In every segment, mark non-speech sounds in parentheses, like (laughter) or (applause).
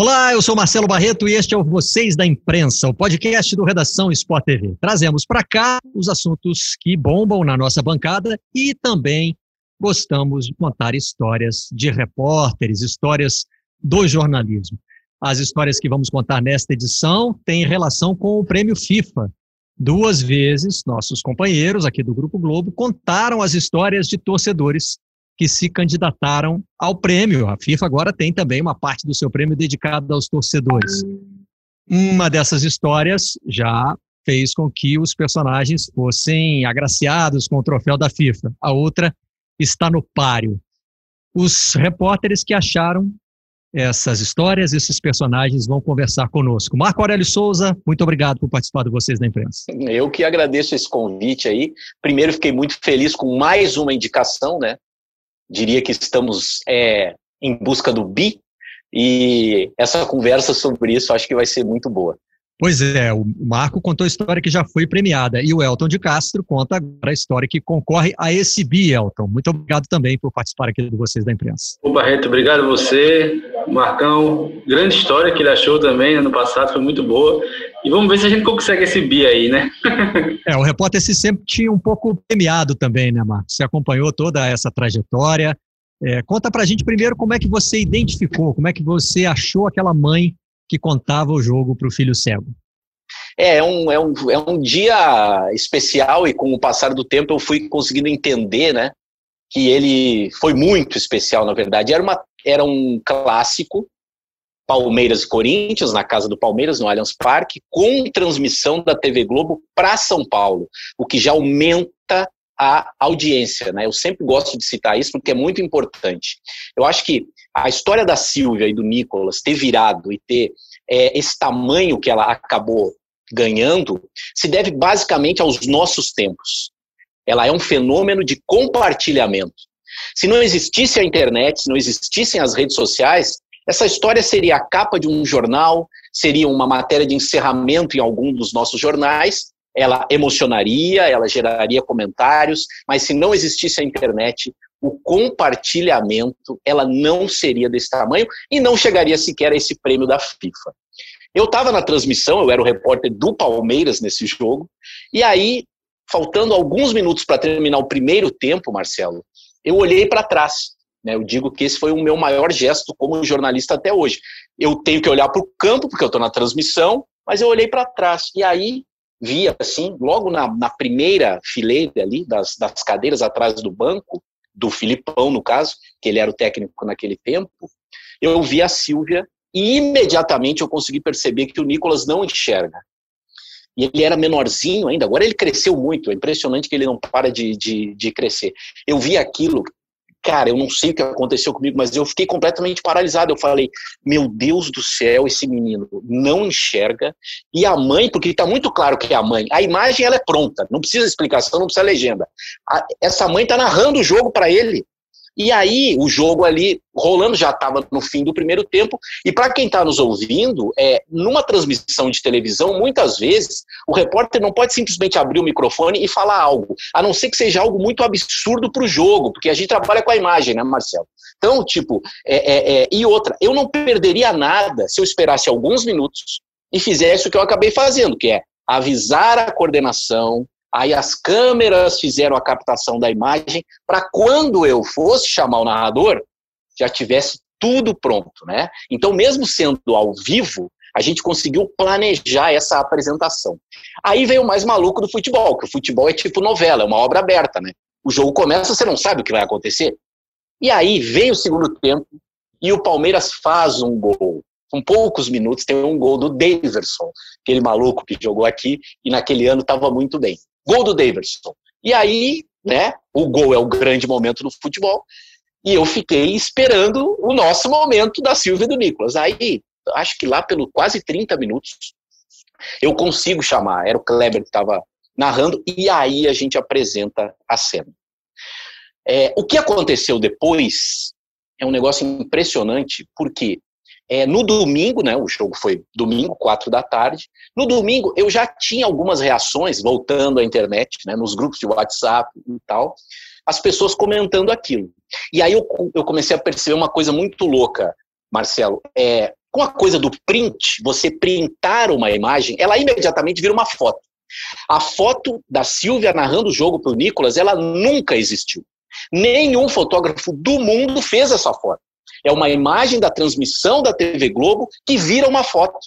Olá, eu sou Marcelo Barreto e este é o Vocês da Imprensa, o podcast do Redação Sport TV. Trazemos para cá os assuntos que bombam na nossa bancada e também gostamos de contar histórias de repórteres, histórias do jornalismo. As histórias que vamos contar nesta edição têm relação com o prêmio FIFA. Duas vezes, nossos companheiros aqui do Grupo Globo contaram as histórias de torcedores que se candidataram ao prêmio. A FIFA agora tem também uma parte do seu prêmio dedicada aos torcedores. Uma dessas histórias já fez com que os personagens fossem agraciados com o troféu da FIFA. A outra está no páreo. Os repórteres que acharam essas histórias, esses personagens vão conversar conosco. Marco Aurélio Souza, muito obrigado por participar de vocês da imprensa. Eu que agradeço esse convite aí. Primeiro, fiquei muito feliz com mais uma indicação, né? Diria que estamos é, em busca do bi, e essa conversa sobre isso acho que vai ser muito boa. Pois é, o Marco contou a história que já foi premiada e o Elton de Castro conta agora a história que concorre a esse bi, Elton. Muito obrigado também por participar aqui de vocês da imprensa. O Barreto, obrigado a você, Marcão. Grande história que ele achou também ano passado, foi muito boa. E vamos ver se a gente consegue esse bi aí, né? (laughs) é, o repórter se sempre tinha um pouco premiado também, né, Marco? Você acompanhou toda essa trajetória. É, conta pra gente primeiro como é que você identificou, como é que você achou aquela mãe que contava o jogo para o filho cego. É, é um, é, um, é um dia especial e com o passar do tempo eu fui conseguindo entender, né, que ele foi muito especial, na verdade. Era, uma, era um clássico, Palmeiras e Corinthians, na casa do Palmeiras, no Allianz Parque, com transmissão da TV Globo para São Paulo, o que já aumenta a audiência, né? Eu sempre gosto de citar isso porque é muito importante. Eu acho que a história da Silvia e do Nicolas ter virado e ter é, esse tamanho que ela acabou ganhando se deve basicamente aos nossos tempos. Ela é um fenômeno de compartilhamento. Se não existisse a internet, se não existissem as redes sociais, essa história seria a capa de um jornal, seria uma matéria de encerramento em algum dos nossos jornais, ela emocionaria, ela geraria comentários, mas se não existisse a internet, o compartilhamento, ela não seria desse tamanho e não chegaria sequer a esse prêmio da FIFA. Eu estava na transmissão, eu era o repórter do Palmeiras nesse jogo, e aí, faltando alguns minutos para terminar o primeiro tempo, Marcelo, eu olhei para trás. Né? Eu digo que esse foi o meu maior gesto como jornalista até hoje. Eu tenho que olhar para o campo, porque eu estou na transmissão, mas eu olhei para trás. E aí via assim, logo na, na primeira fileira ali, das, das cadeiras atrás do banco, do Filipão, no caso, que ele era o técnico naquele tempo, eu vi a Silvia e imediatamente eu consegui perceber que o Nicolas não enxerga. E ele era menorzinho ainda, agora ele cresceu muito, é impressionante que ele não para de, de, de crescer. Eu vi aquilo, cara, eu não sei o que aconteceu comigo, mas eu fiquei completamente paralisado. Eu falei, meu Deus do céu, esse menino não enxerga. E a mãe, porque está muito claro que é a mãe, a imagem ela é pronta, não precisa explicação, não precisa legenda. A, essa mãe está narrando o jogo para ele. E aí, o jogo ali rolando já estava no fim do primeiro tempo. E para quem está nos ouvindo, é, numa transmissão de televisão, muitas vezes o repórter não pode simplesmente abrir o microfone e falar algo, a não ser que seja algo muito absurdo para o jogo, porque a gente trabalha com a imagem, né, Marcelo? Então, tipo, é, é, é, e outra, eu não perderia nada se eu esperasse alguns minutos e fizesse o que eu acabei fazendo, que é avisar a coordenação, Aí as câmeras fizeram a captação da imagem para quando eu fosse chamar o narrador, já tivesse tudo pronto, né? Então, mesmo sendo ao vivo, a gente conseguiu planejar essa apresentação. Aí veio o mais maluco do futebol, que o futebol é tipo novela, é uma obra aberta, né? O jogo começa, você não sabe o que vai acontecer. E aí vem o segundo tempo e o Palmeiras faz um gol. Com poucos minutos tem um gol do Daverson, aquele maluco que jogou aqui e naquele ano estava muito bem. Gol do Davidson. E aí, né, o gol é o grande momento do futebol, e eu fiquei esperando o nosso momento da Silvia e do Nicolas. Aí, acho que lá pelo quase 30 minutos, eu consigo chamar, era o Kleber que estava narrando, e aí a gente apresenta a cena. É, o que aconteceu depois é um negócio impressionante, porque é, no domingo, né, o jogo foi domingo, quatro da tarde, no domingo eu já tinha algumas reações, voltando à internet, né, nos grupos de WhatsApp e tal, as pessoas comentando aquilo. E aí eu, eu comecei a perceber uma coisa muito louca, Marcelo. É, com a coisa do print, você printar uma imagem, ela imediatamente vira uma foto. A foto da Silvia narrando o jogo para o Nicolas, ela nunca existiu. Nenhum fotógrafo do mundo fez essa foto. É uma imagem da transmissão da TV Globo que vira uma foto.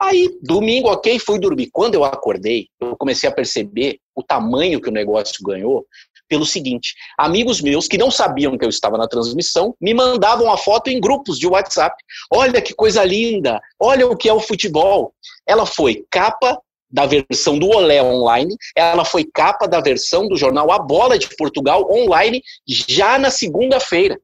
Aí, domingo, ok, fui dormir. Quando eu acordei, eu comecei a perceber o tamanho que o negócio ganhou pelo seguinte: amigos meus que não sabiam que eu estava na transmissão me mandavam a foto em grupos de WhatsApp. Olha que coisa linda! Olha o que é o futebol. Ela foi capa da versão do Olé online, ela foi capa da versão do jornal A Bola de Portugal online já na segunda-feira.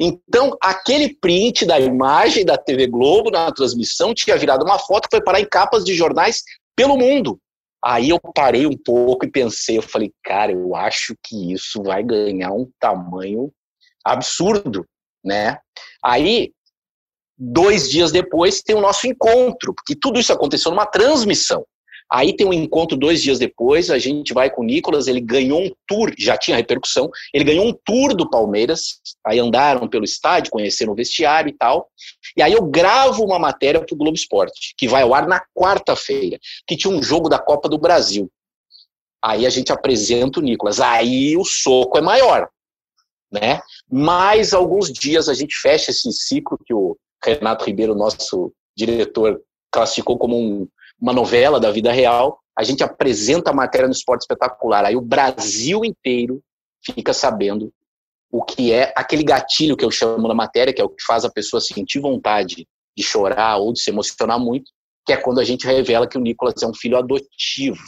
Então, aquele print da imagem da TV Globo na transmissão tinha virado uma foto que foi parar em capas de jornais pelo mundo. Aí eu parei um pouco e pensei, eu falei, cara, eu acho que isso vai ganhar um tamanho absurdo, né? Aí, dois dias depois, tem o nosso encontro, porque tudo isso aconteceu numa transmissão. Aí tem um encontro dois dias depois, a gente vai com o Nicolas, ele ganhou um tour, já tinha repercussão, ele ganhou um tour do Palmeiras, aí andaram pelo estádio, conheceram o vestiário e tal. E aí eu gravo uma matéria para o Globo Esporte, que vai ao ar na quarta-feira, que tinha um jogo da Copa do Brasil. Aí a gente apresenta o Nicolas, aí o soco é maior, né? Mais alguns dias a gente fecha esse ciclo que o Renato Ribeiro, nosso diretor, classificou como um uma novela da vida real, a gente apresenta a matéria no esporte espetacular. Aí o Brasil inteiro fica sabendo o que é aquele gatilho que eu chamo na matéria, que é o que faz a pessoa sentir vontade de chorar ou de se emocionar muito, que é quando a gente revela que o Nicolas é um filho adotivo.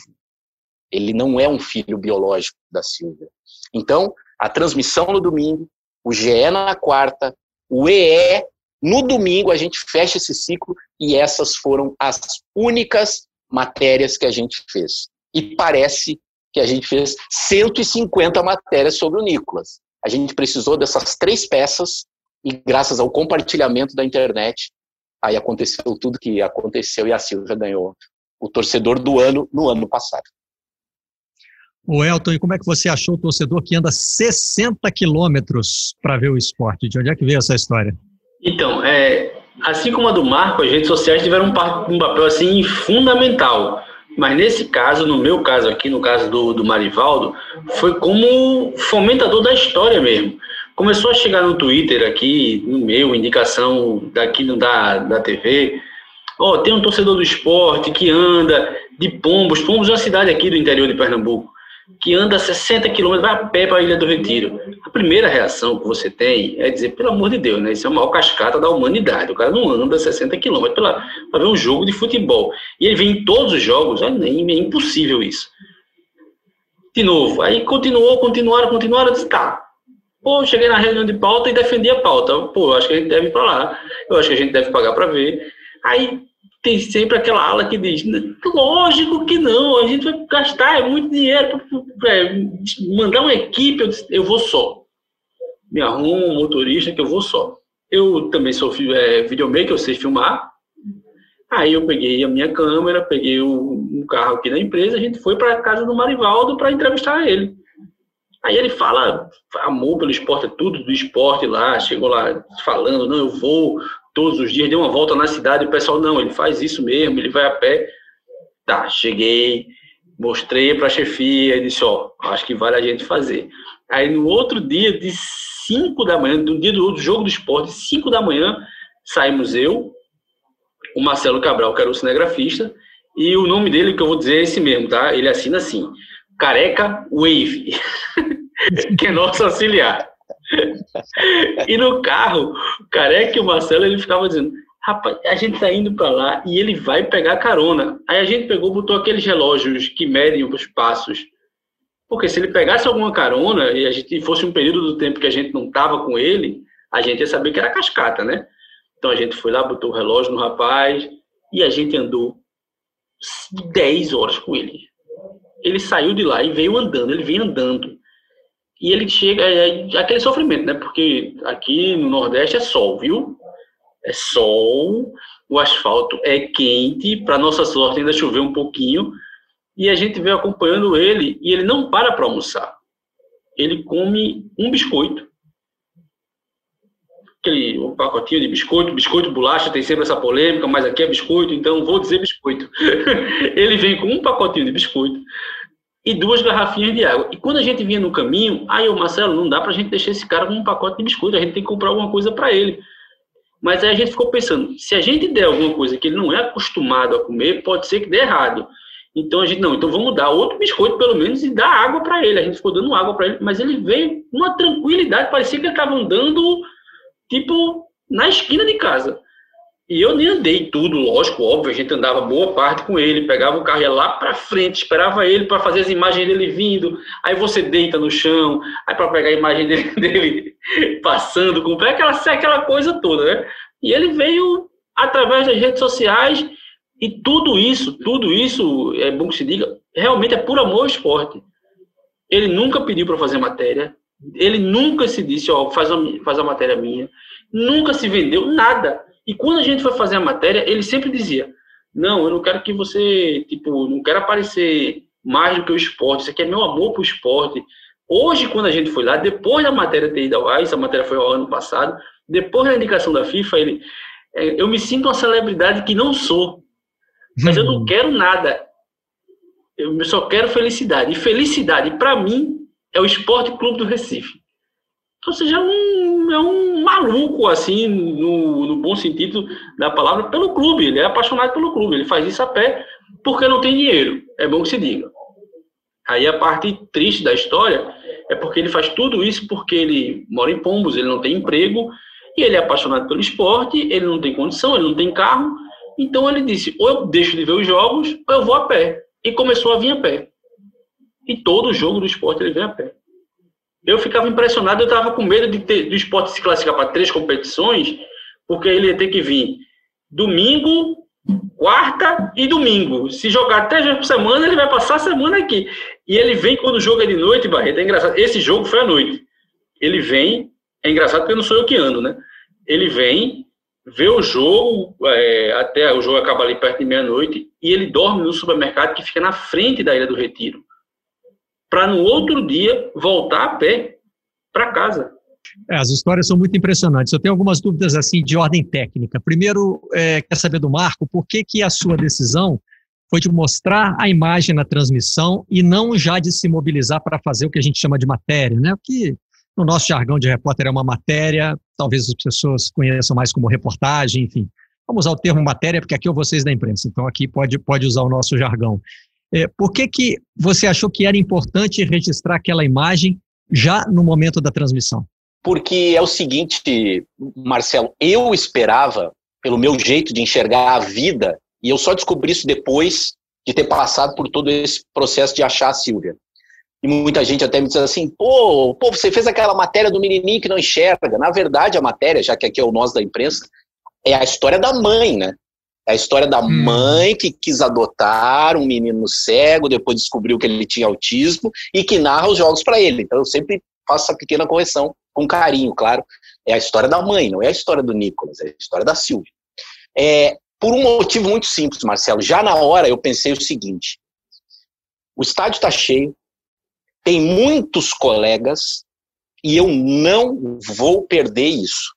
Ele não é um filho biológico da Silvia. Então, a transmissão no domingo, o GE na quarta, o EE no domingo a gente fecha esse ciclo e essas foram as únicas matérias que a gente fez. E parece que a gente fez 150 matérias sobre o Nicolas. A gente precisou dessas três peças e graças ao compartilhamento da internet, aí aconteceu tudo que aconteceu e a Silvia ganhou o torcedor do ano no ano passado. O Elton, e como é que você achou o torcedor que anda 60 quilômetros para ver o esporte? De onde é que veio essa história? Então, é, assim como a do Marco, as redes sociais tiveram um, um, papel assim fundamental. Mas nesse caso, no meu caso aqui, no caso do, do Marivaldo, foi como fomentador da história mesmo. Começou a chegar no Twitter aqui, no meu, indicação daqui da, da TV. Ó, oh, tem um torcedor do esporte que anda de Pombos. Pombos é uma cidade aqui do interior de Pernambuco que anda 60 quilômetros, vai a pé para a Ilha do Retiro. A primeira reação que você tem é dizer, pelo amor de Deus, né? Isso é a maior cascata da humanidade. O cara não anda 60 quilômetros para ver um jogo de futebol. E ele vem em todos os jogos, é, é impossível isso. De novo, aí continuou, continuaram, continuaram, eu disse, tá. Pô, cheguei na reunião de pauta e defendi a pauta. Pô, acho que a gente deve ir para lá. Eu acho que a gente deve pagar para ver. Aí tem sempre aquela ala que diz: lógico que não, a gente vai gastar é muito dinheiro para mandar uma equipe. Eu, disse, eu vou só. Me arrumo um motorista que eu vou só. Eu também sou é, videomaker, eu sei filmar. Aí eu peguei a minha câmera, peguei um carro aqui da empresa, a gente foi para a casa do Marivaldo para entrevistar ele. Aí ele fala, amor pelo esporte, é tudo do esporte lá, chegou lá falando, não, eu vou todos os dias, deu uma volta na cidade, o pessoal, não, ele faz isso mesmo, ele vai a pé. Tá, cheguei, mostrei para a chefia disse, ó, acho que vale a gente fazer. Aí no outro dia, de 5 da manhã, no dia do jogo do esporte, 5 da manhã, saímos eu, o Marcelo Cabral, que era o cinegrafista, e o nome dele, que eu vou dizer, é esse mesmo, tá? Ele assina assim, Careca Wave, (laughs) que é nosso auxiliar e no carro, o Careca e o Marcelo, ele ficava dizendo, rapaz, a gente tá indo para lá e ele vai pegar carona. Aí a gente pegou, botou aqueles relógios que medem os passos. Porque se ele pegasse alguma carona e a gente fosse um período do tempo que a gente não tava com ele, a gente ia saber que era cascata, né? Então a gente foi lá, botou o relógio no rapaz e a gente andou 10 horas com ele. ele saiu de lá e veio andando, ele veio andando. E ele chega, é, é aquele sofrimento, né? Porque aqui no Nordeste é sol, viu? É sol, o asfalto é quente, para nossa sorte ainda choveu um pouquinho, e a gente veio acompanhando ele e ele não para para almoçar. Ele come um biscoito. Aquele um pacotinho de biscoito, biscoito bolacha, tem sempre essa polêmica, mas aqui é biscoito, então vou dizer biscoito. (laughs) ele vem com um pacotinho de biscoito e duas garrafinhas de água. E quando a gente vinha no caminho, aí o Marcelo, não dá para a gente deixar esse cara com um pacote de biscoito, a gente tem que comprar alguma coisa para ele. Mas aí a gente ficou pensando, se a gente der alguma coisa que ele não é acostumado a comer, pode ser que dê errado. Então a gente, não, então vamos dar outro biscoito pelo menos e dar água para ele. A gente ficou dando água para ele, mas ele veio com uma tranquilidade, parecia que ele estava andando, tipo, na esquina de casa. E eu nem andei tudo, lógico, óbvio, a gente andava boa parte com ele, pegava o carro ia lá para frente, esperava ele para fazer as imagens dele vindo, aí você deita no chão, aí para pegar a imagem dele, (laughs) dele passando com aquela, aquela coisa toda, né? E ele veio através das redes sociais e tudo isso, tudo isso, é bom que se diga, realmente é por amor ao esporte. Ele nunca pediu para fazer matéria, ele nunca se disse, ó, faz a, faz a matéria minha, nunca se vendeu nada. E quando a gente foi fazer a matéria, ele sempre dizia, não, eu não quero que você, tipo, não quero aparecer mais do que o esporte, isso aqui é meu amor pro esporte. Hoje, quando a gente foi lá, depois da matéria ter ido ao ar, essa matéria foi ao ano passado, depois da indicação da FIFA, ele, é, eu me sinto uma celebridade que não sou. Mas eu não quero nada. Eu só quero felicidade. E felicidade, para mim, é o Esporte Clube do Recife. Ou seja, é é um maluco, assim, no, no bom sentido da palavra, pelo clube. Ele é apaixonado pelo clube. Ele faz isso a pé porque não tem dinheiro. É bom que se diga. Aí a parte triste da história é porque ele faz tudo isso porque ele mora em Pombos, ele não tem emprego, e ele é apaixonado pelo esporte, ele não tem condição, ele não tem carro, então ele disse: ou eu deixo de ver os jogos, ou eu vou a pé. E começou a vir a pé. E todo jogo do esporte ele vem a pé. Eu ficava impressionado, eu estava com medo de ter, do esporte se classificar para três competições, porque ele ia ter que vir domingo, quarta e domingo. Se jogar três vezes por semana, ele vai passar a semana aqui. E ele vem quando o jogo é de noite, Barreto. É engraçado. Esse jogo foi à noite. Ele vem, é engraçado porque não sou eu que ando, né? Ele vem, vê o jogo, é, até o jogo acaba ali perto de meia-noite, e ele dorme no supermercado que fica na frente da Ilha do Retiro, para no outro dia voltar a pé para casa. É, as histórias são muito impressionantes. Eu tenho algumas dúvidas assim de ordem técnica. Primeiro, é, quer saber do Marco, por que, que a sua decisão foi de mostrar a imagem na transmissão e não já de se mobilizar para fazer o que a gente chama de matéria, né? Que no nosso jargão de repórter é uma matéria, talvez as pessoas conheçam mais como reportagem, enfim. Vamos usar o termo matéria, porque aqui é vocês da imprensa, então aqui pode, pode usar o nosso jargão. É, por que, que você achou que era importante registrar aquela imagem já no momento da transmissão? Porque é o seguinte, Marcelo, eu esperava, pelo meu jeito de enxergar a vida, e eu só descobri isso depois de ter passado por todo esse processo de achar a Silvia. E muita gente até me diz assim, pô, pô, você fez aquela matéria do menininho que não enxerga. Na verdade, a matéria, já que aqui é o nós da imprensa, é a história da mãe, né? É a história da hum. mãe que quis adotar um menino cego, depois descobriu que ele tinha autismo e que narra os jogos para ele. Então eu sempre faço essa pequena correção, com carinho, claro. É a história da mãe, não é a história do Nicolas, é a história da Silvia. É, por um motivo muito simples, Marcelo. Já na hora eu pensei o seguinte: o estádio está cheio, tem muitos colegas e eu não vou perder isso.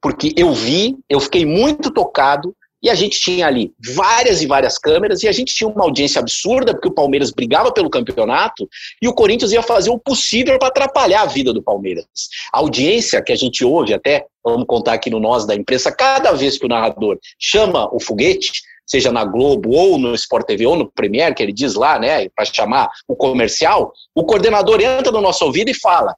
Porque eu vi, eu fiquei muito tocado e a gente tinha ali várias e várias câmeras e a gente tinha uma audiência absurda porque o Palmeiras brigava pelo campeonato e o Corinthians ia fazer o possível para atrapalhar a vida do Palmeiras. A audiência que a gente ouve, até vamos contar aqui no Nós da imprensa, cada vez que o narrador chama o foguete, seja na Globo ou no Sport TV ou no Premier, que ele diz lá, né, para chamar o comercial, o coordenador entra no nosso ouvido e fala: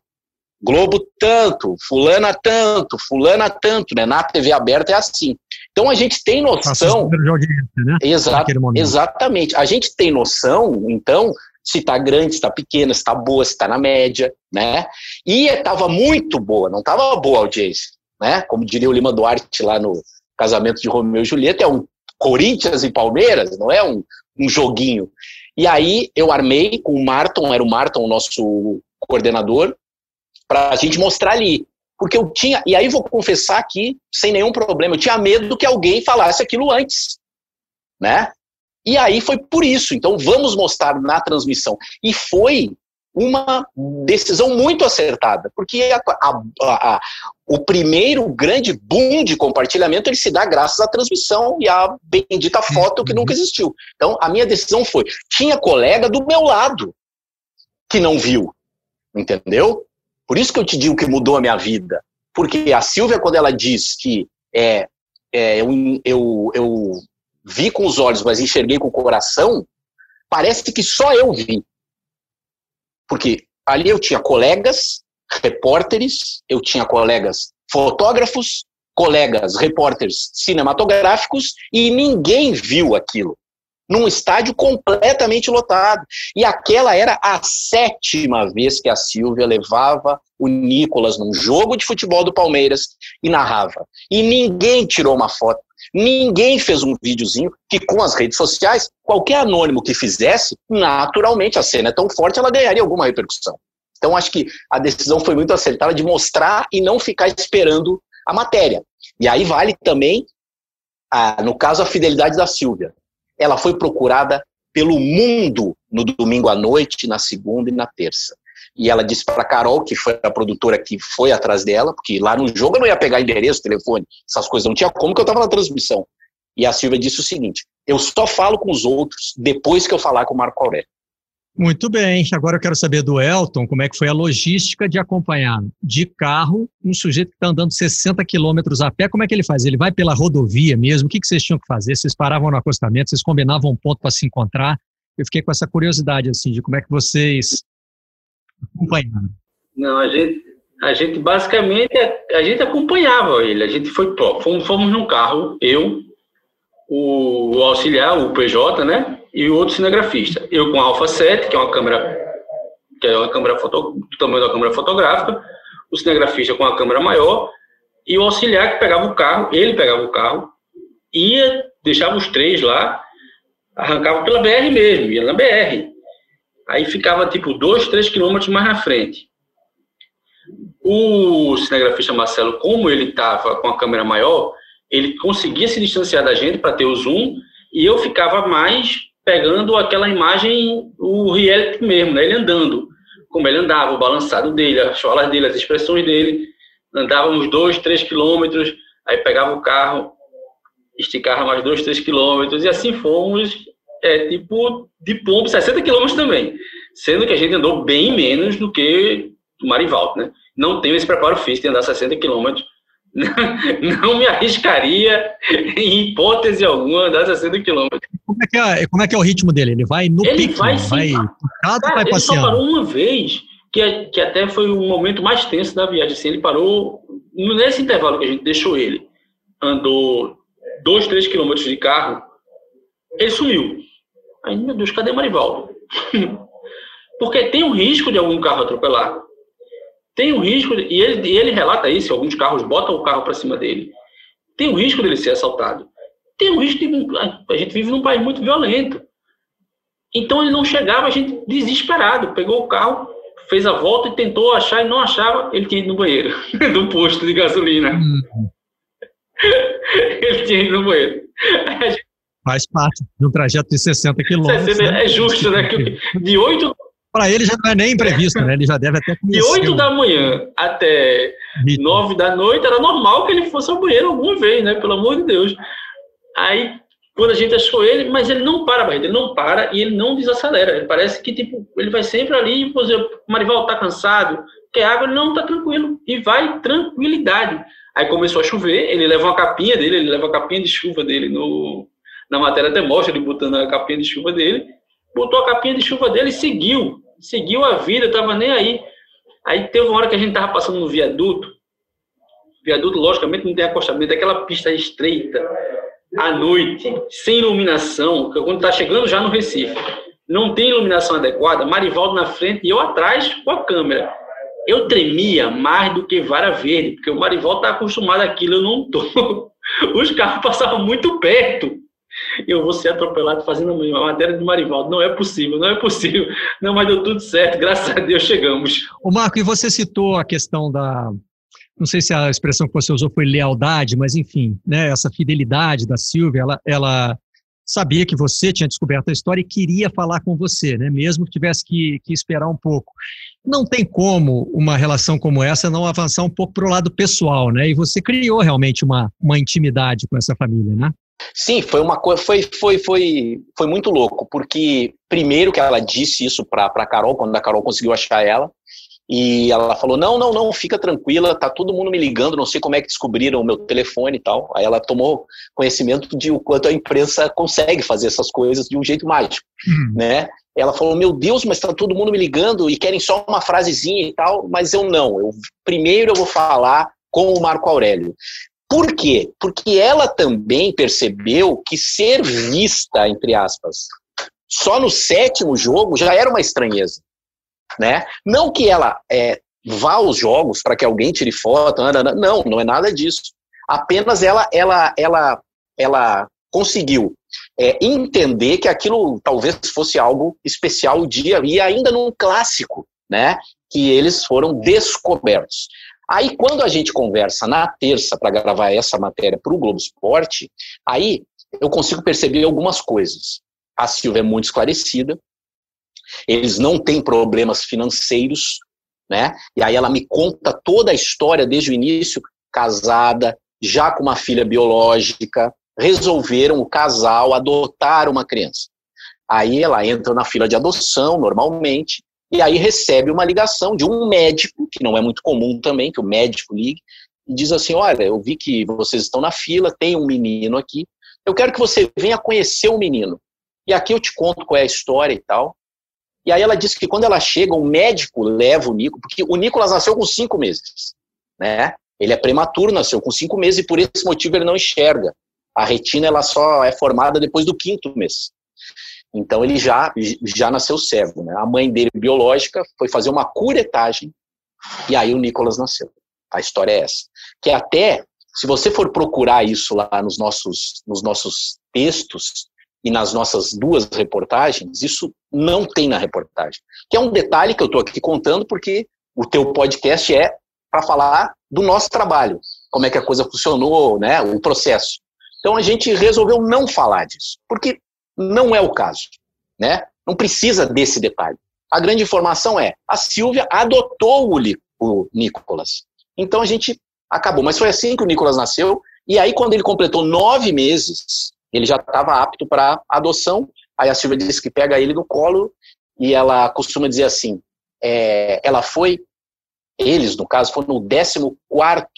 Globo tanto, fulana tanto, fulana tanto, né? Na TV aberta é assim. Então a gente tem noção. Né? Exato, exatamente. A gente tem noção, então, se está grande, se está pequena, se está boa, se está na média, né? E estava muito boa, não estava boa a audiência, né? Como diria o Lima Duarte lá no casamento de Romeu e Julieta, é um Corinthians e Palmeiras, não é um, um joguinho. E aí eu armei com o Marton, era o Marton o nosso coordenador, para a gente mostrar ali. Porque eu tinha, e aí vou confessar aqui, sem nenhum problema, eu tinha medo que alguém falasse aquilo antes, né? E aí foi por isso. Então vamos mostrar na transmissão. E foi uma decisão muito acertada, porque a, a, a, o primeiro grande boom de compartilhamento ele se dá graças à transmissão e à bendita foto que nunca existiu. Então a minha decisão foi: tinha colega do meu lado que não viu, entendeu? Por isso que eu te digo que mudou a minha vida, porque a Silvia quando ela diz que é, é eu, eu, eu vi com os olhos, mas enxerguei com o coração, parece que só eu vi. Porque ali eu tinha colegas, repórteres, eu tinha colegas fotógrafos, colegas repórteres cinematográficos e ninguém viu aquilo. Num estádio completamente lotado. E aquela era a sétima vez que a Silvia levava o Nicolas num jogo de futebol do Palmeiras e narrava. E ninguém tirou uma foto Ninguém fez um videozinho que, com as redes sociais, qualquer anônimo que fizesse, naturalmente a cena é tão forte, ela ganharia alguma repercussão. Então, acho que a decisão foi muito acertada de mostrar e não ficar esperando a matéria. E aí vale também, a, no caso, a fidelidade da Silvia. Ela foi procurada pelo mundo no domingo à noite, na segunda e na terça. E ela disse para Carol, que foi a produtora que foi atrás dela, porque lá no jogo eu não ia pegar endereço, telefone, essas coisas, não tinha como que eu estava na transmissão. E a Silvia disse o seguinte: eu só falo com os outros depois que eu falar com o Marco Aurélio. Muito bem, agora eu quero saber do Elton, como é que foi a logística de acompanhar de carro um sujeito que está andando 60 quilômetros a pé, como é que ele faz? Ele vai pela rodovia mesmo? O que, que vocês tinham que fazer? Vocês paravam no acostamento, vocês combinavam um ponto para se encontrar? Eu fiquei com essa curiosidade, assim, de como é que vocês acompanhando? Não, a gente, a gente basicamente a gente acompanhava ele. A gente foi fomos, fomos num carro, eu, o, auxiliar, o PJ, né? E o outro cinegrafista. Eu com a Alpha 7, que é uma câmera que é uma câmera foto, do tamanho da câmera fotográfica, o cinegrafista com a câmera maior e o auxiliar que pegava o carro, ele pegava o carro, ia, deixava os três lá, arrancava pela BR mesmo, ia na BR. Aí ficava tipo dois, três quilômetros mais na frente. O cinegrafista Marcelo, como ele estava com a câmera maior, ele conseguia se distanciar da gente para ter o zoom e eu ficava mais pegando aquela imagem, o reality mesmo, né? ele andando, como ele andava, o balançado dele, as falas dele, as expressões dele. Andávamos dois, três quilômetros, aí pegava o carro, esticava mais dois, três quilômetros, e assim fomos é tipo de pombo 60 quilômetros também, sendo que a gente andou bem menos do que o Marivaldo, né? Não tenho esse preparo físico de andar 60 quilômetros. Não me arriscaria, em hipótese alguma, andar 60 quilômetros. Como é, que é, como é que é o ritmo dele? Ele vai no ele pico, vai, sim, vai, cara, vai ele passeando. só parou uma vez, que, é, que até foi o momento mais tenso da viagem. Assim, ele parou, nesse intervalo que a gente deixou ele, andou 2, 3 quilômetros de carro, ele sumiu. Aí, meu Deus, cadê Marivaldo? (laughs) Porque tem um risco de algum carro atropelar. Tem um risco, de, e, ele, ele relata isso, alguns carros botam o carro para cima dele. Tem um risco dele ser assaltado. Tem um risco de. A gente vive num país muito violento. Então ele não chegava, a gente desesperado, pegou o carro, fez a volta e tentou achar e não achava, ele tinha ido no banheiro (laughs) do posto de gasolina. Hum. (laughs) ele tinha ido no banheiro. Gente Faz parte de um trajeto de 60 quilômetros. Né? É justo, né? (laughs) De 8 para ele já não é nem imprevisto, né? Ele já deve até conhecer. De 8 da manhã até Ritmo. 9 da noite era normal que ele fosse ao banheiro alguma vez, né? Pelo amor de Deus. Aí, quando a gente achou ele, mas ele não para, ele não para e ele não desacelera. Ele parece que, tipo, ele vai sempre ali, por exemplo, o Marival tá cansado, quer água, ele não tá tranquilo. E vai tranquilidade. Aí começou a chover, ele leva uma capinha dele, ele leva a capinha de chuva dele no, na matéria até mostra ele botando a capinha de chuva dele, botou a capinha de chuva dele e seguiu, seguiu a vida, tava nem aí. Aí teve uma hora que a gente tava passando no viaduto, viaduto logicamente não tem acostamento, é aquela pista estreita, à noite, sem iluminação, que quando tá chegando já no Recife, não tem iluminação adequada, Marivaldo na frente e eu atrás com a câmera. Eu tremia mais do que vara verde, porque o Marivaldo tá acostumado àquilo, eu não tô. (laughs) Os carros passavam muito perto. Eu vou ser atropelado fazendo a matéria do Marivaldo. Não é possível, não é possível. Não, mas deu tudo certo, graças a Deus chegamos. O Marco, e você citou a questão da, não sei se a expressão que você usou foi lealdade, mas enfim, né, essa fidelidade da Silvia, ela, ela sabia que você tinha descoberto a história e queria falar com você, né, mesmo que tivesse que, que esperar um pouco. Não tem como uma relação como essa não avançar um pouco para o lado pessoal, né? E você criou realmente uma, uma intimidade com essa família, né? Sim, foi uma coisa, foi, foi, foi, foi muito louco, porque primeiro que ela disse isso para a Carol, quando a Carol conseguiu achar ela, e ela falou: Não, não, não, fica tranquila, tá todo mundo me ligando, não sei como é que descobriram o meu telefone e tal. Aí ela tomou conhecimento de o quanto a imprensa consegue fazer essas coisas de um jeito mágico, uhum. né? Ela falou: Meu Deus, mas tá todo mundo me ligando e querem só uma frasezinha e tal, mas eu não. Eu, primeiro eu vou falar com o Marco Aurélio. Por quê? Porque ela também percebeu que ser vista, entre aspas, só no sétimo jogo já era uma estranheza né? Não que ela é, vá aos jogos para que alguém tire foto, não, não é nada disso. Apenas ela, ela, ela, ela conseguiu é, entender que aquilo talvez fosse algo especial o dia e ainda num clássico, né? Que eles foram descobertos. Aí, quando a gente conversa na terça para gravar essa matéria para o Globo Esporte, aí eu consigo perceber algumas coisas. A Silvia é muito esclarecida, eles não têm problemas financeiros, né? E aí ela me conta toda a história desde o início, casada, já com uma filha biológica, resolveram o casal adotar uma criança. Aí ela entra na fila de adoção, normalmente, e aí recebe uma ligação de um médico, que não é muito comum também, que o médico ligue, e diz assim: Olha, eu vi que vocês estão na fila, tem um menino aqui, eu quero que você venha conhecer o menino. E aqui eu te conto qual é a história e tal. E aí ela disse que quando ela chega, o médico leva o Nico, porque o Nicolas nasceu com cinco meses, né? Ele é prematuro, nasceu com cinco meses e por esse motivo ele não enxerga. A retina ela só é formada depois do quinto mês. Então ele já já nasceu cego, né? A mãe dele biológica foi fazer uma curetagem e aí o Nicolas nasceu. A história é essa. Que até se você for procurar isso lá nos nossos nos nossos textos, e nas nossas duas reportagens, isso não tem na reportagem. Que é um detalhe que eu estou aqui contando porque o teu podcast é para falar do nosso trabalho, como é que a coisa funcionou, né, o processo. Então a gente resolveu não falar disso, porque não é o caso, né? Não precisa desse detalhe. A grande informação é, a Silvia adotou o, o Nicolas. Então a gente acabou. Mas foi assim que o Nicolas nasceu, e aí quando ele completou nove meses, ele já estava apto para adoção. Aí a Silvia disse que pega ele no colo e ela costuma dizer assim: é, ela foi, eles no caso, foram o 14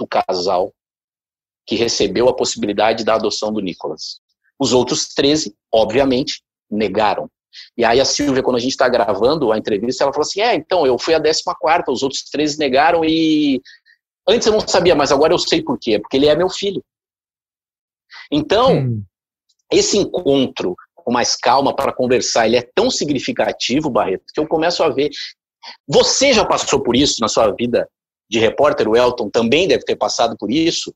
casal que recebeu a possibilidade da adoção do Nicolas. Os outros 13, obviamente, negaram. E aí a Silvia, quando a gente está gravando a entrevista, ela falou assim: é, então, eu fui a 14, os outros 13 negaram e. Antes eu não sabia, mas agora eu sei por quê. Porque ele é meu filho. Então, hum. Esse encontro com mais calma para conversar, ele é tão significativo, Barreto, que eu começo a ver. Você já passou por isso na sua vida de repórter, o Elton também deve ter passado por isso,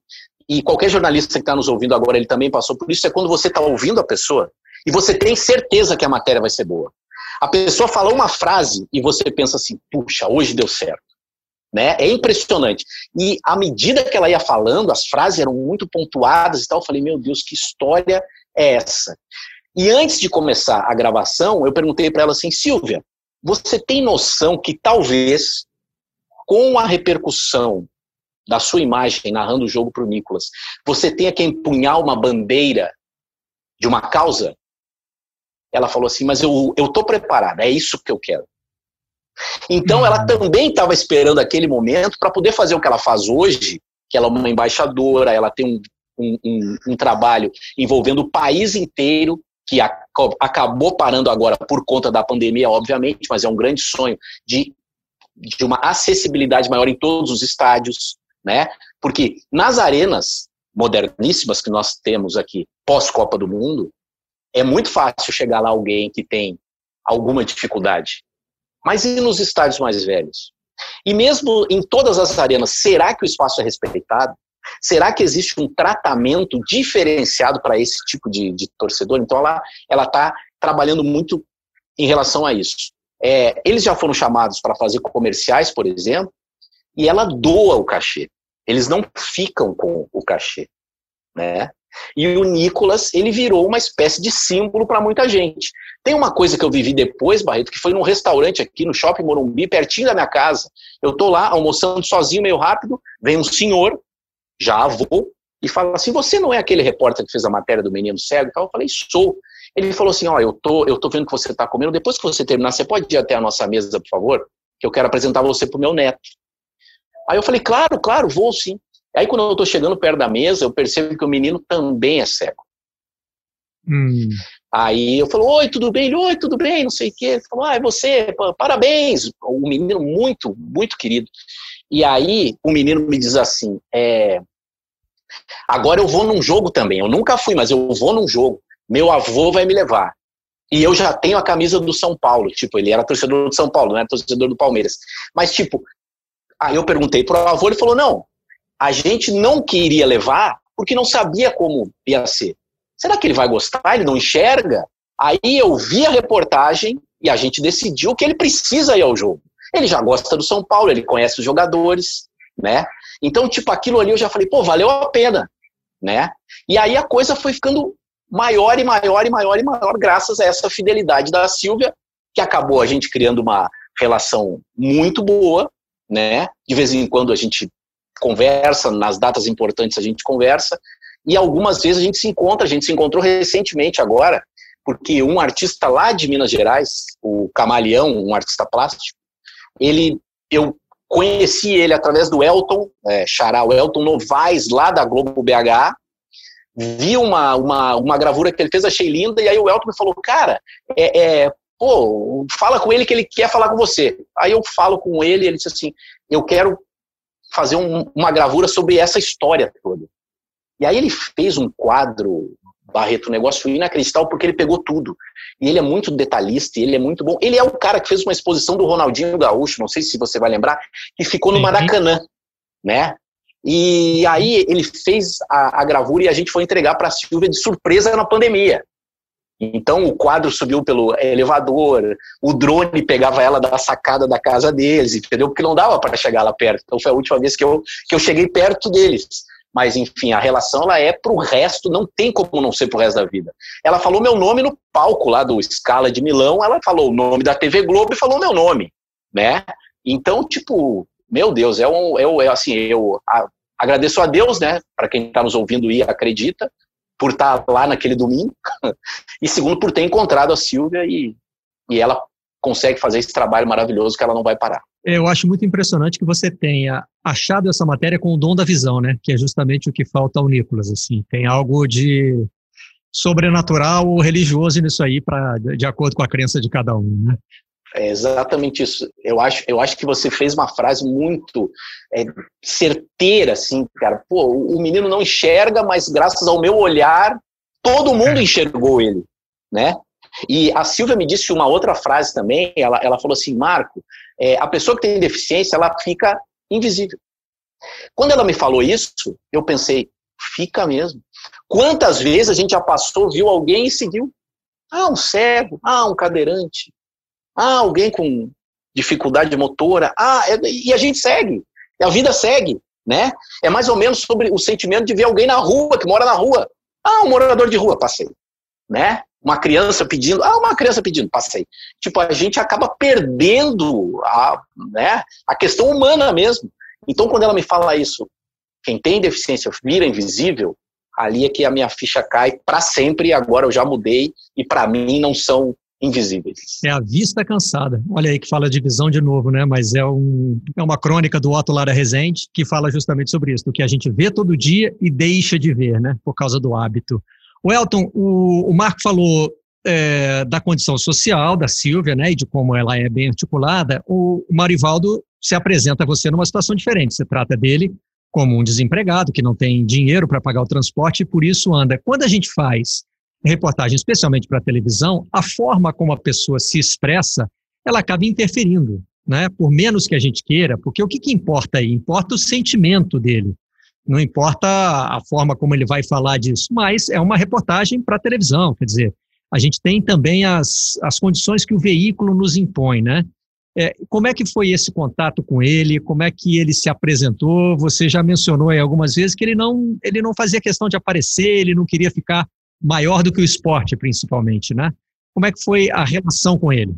e qualquer jornalista que está nos ouvindo agora, ele também passou por isso, é quando você está ouvindo a pessoa e você tem certeza que a matéria vai ser boa. A pessoa fala uma frase e você pensa assim, puxa, hoje deu certo. Né? É impressionante. E à medida que ela ia falando, as frases eram muito pontuadas e tal, eu falei, meu Deus, que história é essa. E antes de começar a gravação, eu perguntei para ela assim, Silvia, você tem noção que talvez com a repercussão da sua imagem narrando o jogo para o Nicolas, você tenha que empunhar uma bandeira de uma causa? Ela falou assim, mas eu estou preparada, é isso que eu quero. Então ela uhum. também estava esperando aquele momento para poder fazer o que ela faz hoje, que ela é uma embaixadora, ela tem um um, um, um trabalho envolvendo o país inteiro, que a, acabou parando agora por conta da pandemia, obviamente, mas é um grande sonho de, de uma acessibilidade maior em todos os estádios, né? Porque nas arenas moderníssimas que nós temos aqui, pós-Copa do Mundo, é muito fácil chegar lá alguém que tem alguma dificuldade. Mas e nos estádios mais velhos? E mesmo em todas as arenas, será que o espaço é respeitado? Será que existe um tratamento diferenciado para esse tipo de, de, torcedor? Então, ela está trabalhando muito em relação a isso. É, eles já foram chamados para fazer comerciais, por exemplo, e ela doa o cachê. Eles não ficam com o cachê, né? E o Nicolas, ele virou uma espécie de símbolo para muita gente. Tem uma coisa que eu vivi depois, Barreto, que foi num restaurante aqui no Shopping Morumbi, pertinho da minha casa. Eu tô lá almoçando sozinho, meio rápido, vem um senhor, já avô, e fala assim: Você não é aquele repórter que fez a matéria do menino cego? Eu falei: Sou. Ele falou assim: Ó, eu tô, eu tô vendo que você está comendo. Depois que você terminar, você pode ir até a nossa mesa, por favor? Que eu quero apresentar você pro meu neto. Aí eu falei: Claro, claro, vou sim. Aí quando eu estou chegando perto da mesa, eu percebo que o menino também é cego. Hum. Aí eu falo, oi, tudo bem? Ele, oi, tudo bem? Não sei o quê. Ele falou, ah, é você, parabéns. O menino muito, muito querido. E aí o menino me diz assim, é, agora eu vou num jogo também. Eu nunca fui, mas eu vou num jogo. Meu avô vai me levar. E eu já tenho a camisa do São Paulo. Tipo, ele era torcedor do São Paulo, não era torcedor do Palmeiras. Mas, tipo, aí eu perguntei pro avô, ele falou, não, a gente não queria levar porque não sabia como ia ser. Será que ele vai gostar? Ele não enxerga? Aí eu vi a reportagem e a gente decidiu que ele precisa ir ao jogo. Ele já gosta do São Paulo, ele conhece os jogadores, né? Então, tipo, aquilo ali eu já falei, pô, valeu a pena, né? E aí a coisa foi ficando maior e maior e maior e maior graças a essa fidelidade da Silvia, que acabou a gente criando uma relação muito boa, né? De vez em quando a gente conversa, nas datas importantes a gente conversa, e algumas vezes a gente se encontra, a gente se encontrou recentemente agora, porque um artista lá de Minas Gerais, o Camaleão, um artista plástico, ele, eu conheci ele através do Elton, é, Xará, o Elton Novaes, lá da Globo BH, vi uma, uma, uma gravura que ele fez, achei linda, e aí o Elton me falou, cara, é, é, pô, fala com ele que ele quer falar com você. Aí eu falo com ele, ele disse assim, eu quero fazer um, uma gravura sobre essa história toda. E aí ele fez um quadro, Barreto, um negócio inacreditável, porque ele pegou tudo. E ele é muito detalhista, ele é muito bom. Ele é o cara que fez uma exposição do Ronaldinho Gaúcho, não sei se você vai lembrar, que ficou no Maracanã, né? E aí ele fez a, a gravura e a gente foi entregar para a Silvia de surpresa na pandemia. Então o quadro subiu pelo elevador, o drone pegava ela da sacada da casa deles, entendeu? Porque não dava para chegar lá perto. Então foi a última vez que eu, que eu cheguei perto deles. Mas enfim, a relação ela é pro resto, não tem como não ser pro resto da vida. Ela falou meu nome no palco lá do Scala de Milão, ela falou o nome da TV Globo e falou meu nome, né? Então, tipo, meu Deus, é um, é, é assim, eu a, agradeço a Deus, né, para quem está nos ouvindo e acredita, por estar lá naquele domingo, (laughs) e segundo, por ter encontrado a Silvia e, e ela consegue fazer esse trabalho maravilhoso que ela não vai parar. Eu acho muito impressionante que você tenha achado essa matéria com o dom da visão, né? Que é justamente o que falta ao Nicolas, assim. Tem algo de sobrenatural ou religioso nisso aí, pra, de acordo com a crença de cada um, né? É exatamente isso. Eu acho, eu acho que você fez uma frase muito é, certeira, assim, cara. Pô, o menino não enxerga, mas graças ao meu olhar, todo mundo é. enxergou ele, né? E a Silvia me disse uma outra frase também. Ela, ela falou assim, Marco, é, a pessoa que tem deficiência, ela fica invisível. Quando ela me falou isso, eu pensei, fica mesmo. Quantas vezes a gente já passou, viu alguém e seguiu? Ah, um cego, ah, um cadeirante, ah, alguém com dificuldade motora. Ah, é, e a gente segue. A vida segue, né? É mais ou menos sobre o sentimento de ver alguém na rua, que mora na rua. Ah, um morador de rua, passei. Né? Uma criança pedindo, ah, uma criança pedindo, passei. Tipo, a gente acaba perdendo a, né, a questão humana mesmo. Então, quando ela me fala isso, quem tem deficiência vira invisível, ali é que a minha ficha cai para sempre. Agora eu já mudei e para mim não são invisíveis. É a vista cansada. Olha aí que fala de visão de novo, né? Mas é, um, é uma crônica do Otto Lara Rezende que fala justamente sobre isso, do que a gente vê todo dia e deixa de ver, né? Por causa do hábito. O Elton, o, o Marco falou é, da condição social da Silvia, né? E de como ela é bem articulada. O, o Marivaldo se apresenta a você numa situação diferente. Você trata dele como um desempregado que não tem dinheiro para pagar o transporte e por isso anda. Quando a gente faz reportagem, especialmente para televisão, a forma como a pessoa se expressa, ela acaba interferindo, né? Por menos que a gente queira, porque o que, que importa aí? Importa o sentimento dele. Não importa a forma como ele vai falar disso, mas é uma reportagem para televisão, quer dizer, a gente tem também as, as condições que o veículo nos impõe, né? É, como é que foi esse contato com ele? Como é que ele se apresentou? Você já mencionou aí algumas vezes que ele não, ele não fazia questão de aparecer, ele não queria ficar maior do que o esporte, principalmente, né? Como é que foi a relação com ele?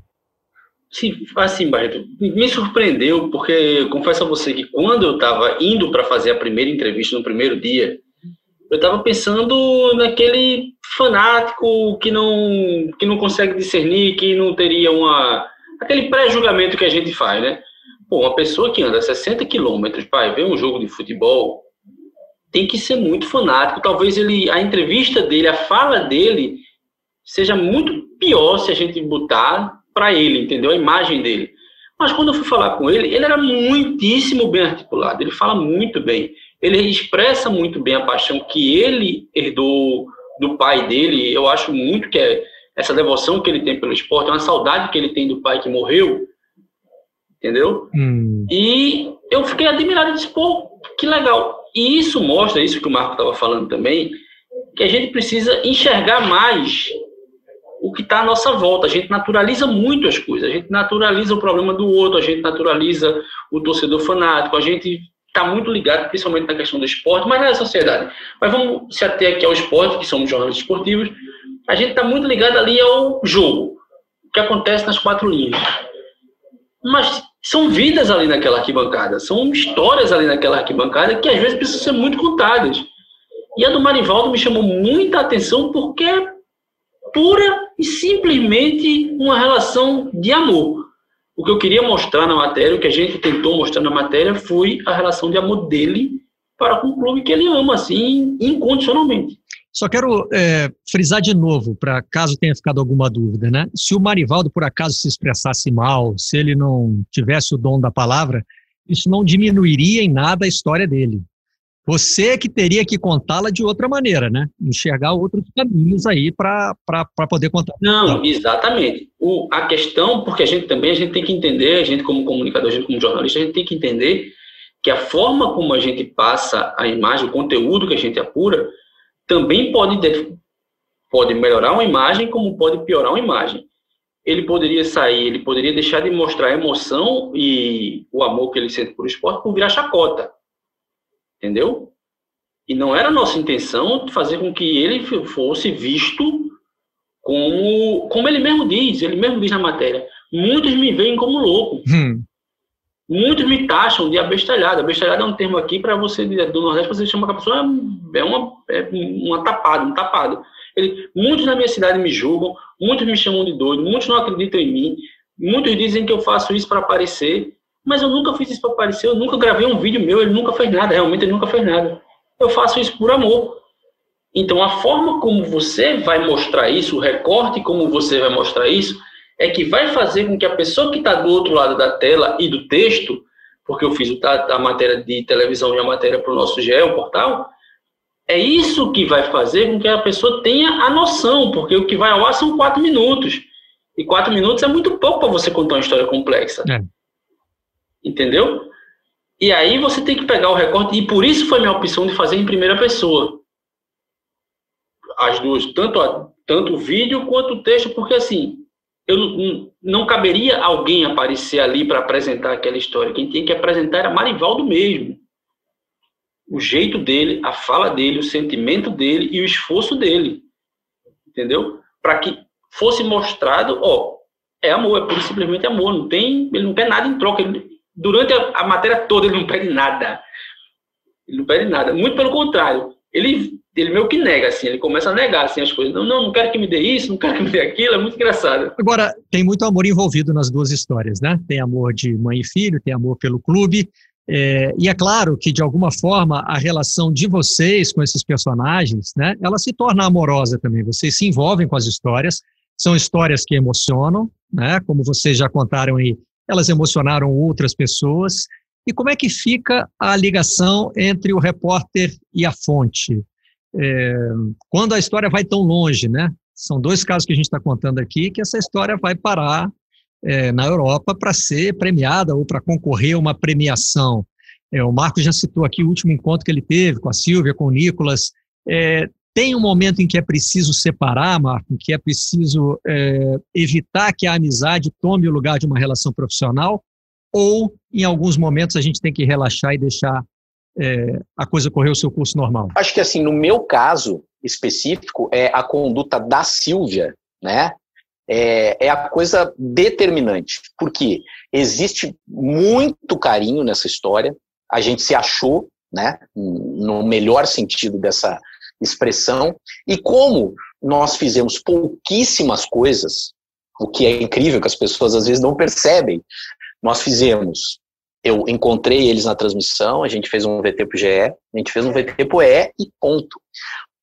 Sim, assim, Barreto, me surpreendeu, porque confesso a você que quando eu estava indo para fazer a primeira entrevista no primeiro dia, eu estava pensando naquele fanático que não, que não consegue discernir, que não teria uma. aquele pré-julgamento que a gente faz, né? Pô, uma pessoa que anda 60 quilômetros para ver um jogo de futebol tem que ser muito fanático. Talvez ele, a entrevista dele, a fala dele, seja muito pior se a gente botar para ele, entendeu? A imagem dele. Mas quando eu fui falar com ele, ele era muitíssimo bem articulado, ele fala muito bem, ele expressa muito bem a paixão que ele herdou do pai dele. Eu acho muito que é essa devoção que ele tem pelo esporte, é uma saudade que ele tem do pai que morreu, entendeu? Hum. E eu fiquei admirado e disse, pô, que legal. E isso mostra, isso que o Marco estava falando também, que a gente precisa enxergar mais o que está à nossa volta. A gente naturaliza muito as coisas, a gente naturaliza o problema do outro, a gente naturaliza o torcedor fanático, a gente está muito ligado, principalmente na questão do esporte, mas na sociedade. Mas vamos se ater aqui ao esporte, que somos jornalistas esportivos, a gente está muito ligado ali ao jogo, o que acontece nas quatro linhas. Mas são vidas ali naquela arquibancada, são histórias ali naquela arquibancada que às vezes precisam ser muito contadas. E a do Marivaldo me chamou muita atenção porque pura e simplesmente uma relação de amor. O que eu queria mostrar na matéria, o que a gente tentou mostrar na matéria, foi a relação de amor dele para com o clube que ele ama, assim, incondicionalmente. Só quero é, frisar de novo, para caso tenha ficado alguma dúvida, né? Se o Marivaldo, por acaso, se expressasse mal, se ele não tivesse o dom da palavra, isso não diminuiria em nada a história dele. Você que teria que contá-la de outra maneira, né? Enxergar outros caminhos aí para poder contar. Não, exatamente. O, a questão, porque a gente também a gente tem que entender, a gente como comunicador, a gente como jornalista, a gente tem que entender que a forma como a gente passa a imagem, o conteúdo que a gente apura, também pode, pode melhorar uma imagem, como pode piorar uma imagem. Ele poderia sair, ele poderia deixar de mostrar a emoção e o amor que ele sente por esporte por virar chacota entendeu? E não era nossa intenção fazer com que ele fosse visto como, como ele mesmo diz, ele mesmo diz na matéria, muitos me veem como louco. Hum. Muitos me taxam de abestalhado. Abestalhado é um termo aqui para você do Nordeste, você chama que a pessoa é uma, é uma tapada, um tapado. Ele, muitos na minha cidade me julgam, muitos me chamam de doido, muitos não acreditam em mim, muitos dizem que eu faço isso para aparecer. Mas eu nunca fiz isso para aparecer, eu nunca gravei um vídeo meu, ele nunca fez nada, realmente ele nunca fez nada. Eu faço isso por amor. Então a forma como você vai mostrar isso, o recorte como você vai mostrar isso, é que vai fazer com que a pessoa que está do outro lado da tela e do texto, porque eu fiz a, matéria de televisão e a matéria para o nosso GE, o portal, é isso que vai fazer com que a pessoa tenha a noção, porque o que vai ao ar são quatro minutos. E quatro minutos é muito pouco para você contar uma história complexa. É. Entendeu? E aí você tem que pegar o recorte, e por isso foi minha opção de fazer em primeira pessoa. As duas, tanto, a, tanto o vídeo quanto o texto, porque assim, eu não, caberia alguém aparecer ali para apresentar aquela história. Quem tem que apresentar era Marivaldo mesmo. O jeito dele, a fala dele, o sentimento dele e o esforço dele. Entendeu? Para que fosse mostrado, ó, é amor, é puro simplesmente amor. Não tem, ele não quer nada em troca. Ele, durante a, a, matéria toda ele não pede nada. Ele não pede nada. Muito pelo contrário. Ele, ele meio que nega, assim, ele começa a negar assim, as coisas. Não, não, não quero que me dê isso, não quero que me dê aquilo, é muito engraçado. Agora, tem muito amor envolvido nas duas histórias, né? Tem amor de mãe e filho, tem amor pelo clube. É, e é claro que, de alguma forma, a relação de vocês com esses personagens, né, ela se torna amorosa também. Vocês se envolvem com as histórias, são histórias que emocionam, né, como vocês já contaram aí, elas emocionaram outras pessoas. E como é que fica a ligação entre o repórter e a fonte? É, quando a história vai tão longe, né? São dois casos que a gente está contando aqui, que essa história vai parar é, na Europa para ser premiada ou para concorrer a uma premiação. É, o Marco já citou aqui o último encontro que ele teve com a Silvia, com o Nicolas. É, tem um momento em que é preciso separar, Marco, que é preciso é, evitar que a amizade tome o lugar de uma relação profissional, ou em alguns momentos a gente tem que relaxar e deixar é, a coisa correr o seu curso normal? Acho que assim, no meu caso específico, é a conduta da Silvia, né? É, é a coisa determinante, porque existe muito carinho nessa história, a gente se achou, né, no melhor sentido dessa expressão, e como nós fizemos pouquíssimas coisas, o que é incrível, que as pessoas às vezes não percebem, nós fizemos, eu encontrei eles na transmissão, a gente fez um VT pro GE, a gente fez um VT pro E e ponto.